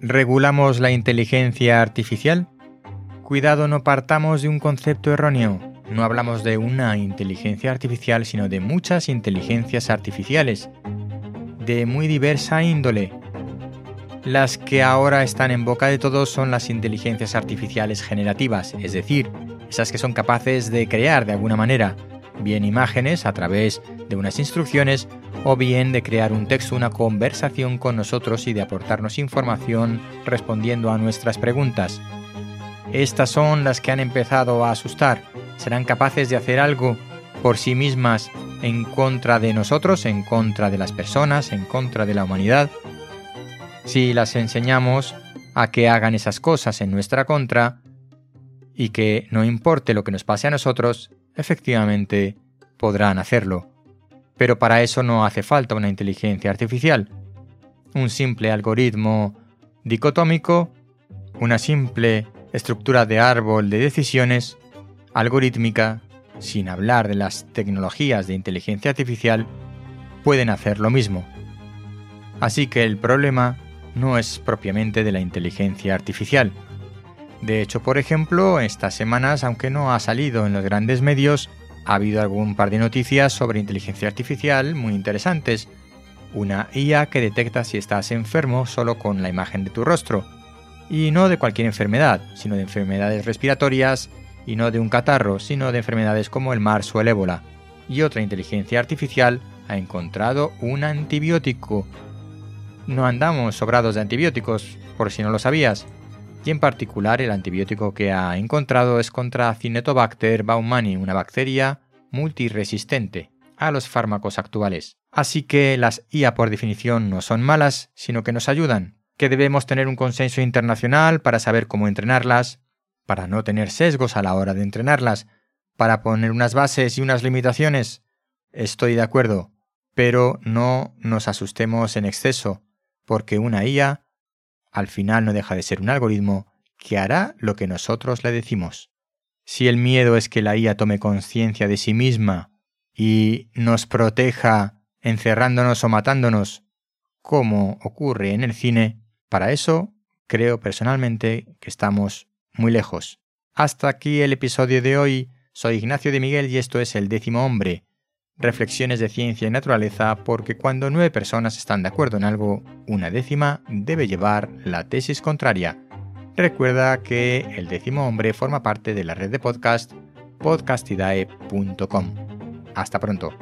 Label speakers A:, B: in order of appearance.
A: ¿Regulamos la inteligencia artificial? Cuidado, no partamos de un concepto erróneo. No hablamos de una inteligencia artificial, sino de muchas inteligencias artificiales, de muy diversa índole. Las que ahora están en boca de todos son las inteligencias artificiales generativas, es decir, esas que son capaces de crear de alguna manera, bien imágenes a través de unas instrucciones o bien de crear un texto, una conversación con nosotros y de aportarnos información respondiendo a nuestras preguntas. Estas son las que han empezado a asustar. ¿Serán capaces de hacer algo por sí mismas en contra de nosotros, en contra de las personas, en contra de la humanidad? Si las enseñamos a que hagan esas cosas en nuestra contra y que no importe lo que nos pase a nosotros, efectivamente podrán hacerlo. Pero para eso no hace falta una inteligencia artificial. Un simple algoritmo dicotómico, una simple estructura de árbol de decisiones, algorítmica, sin hablar de las tecnologías de inteligencia artificial, pueden hacer lo mismo. Así que el problema no es propiamente de la inteligencia artificial. De hecho, por ejemplo, estas semanas, aunque no ha salido en los grandes medios, ha habido algún par de noticias sobre inteligencia artificial muy interesantes. Una IA que detecta si estás enfermo solo con la imagen de tu rostro. Y no de cualquier enfermedad, sino de enfermedades respiratorias, y no de un catarro, sino de enfermedades como el MARS o el ébola. Y otra inteligencia artificial ha encontrado un antibiótico. No andamos sobrados de antibióticos, por si no lo sabías y en particular el antibiótico que ha encontrado es contra Cinetobacter baumani, una bacteria multiresistente a los fármacos actuales. Así que las IA por definición no son malas, sino que nos ayudan, que debemos tener un consenso internacional para saber cómo entrenarlas, para no tener sesgos a la hora de entrenarlas, para poner unas bases y unas limitaciones. Estoy de acuerdo, pero no nos asustemos en exceso, porque una IA al final no deja de ser un algoritmo que hará lo que nosotros le decimos. Si el miedo es que la IA tome conciencia de sí misma y nos proteja encerrándonos o matándonos, como ocurre en el cine, para eso creo personalmente que estamos muy lejos. Hasta aquí el episodio de hoy. Soy Ignacio de Miguel y esto es El décimo hombre, Reflexiones de ciencia y naturaleza porque cuando nueve personas están de acuerdo en algo, una décima debe llevar la tesis contraria. Recuerda que el décimo hombre forma parte de la red de podcast podcastidae.com. Hasta pronto.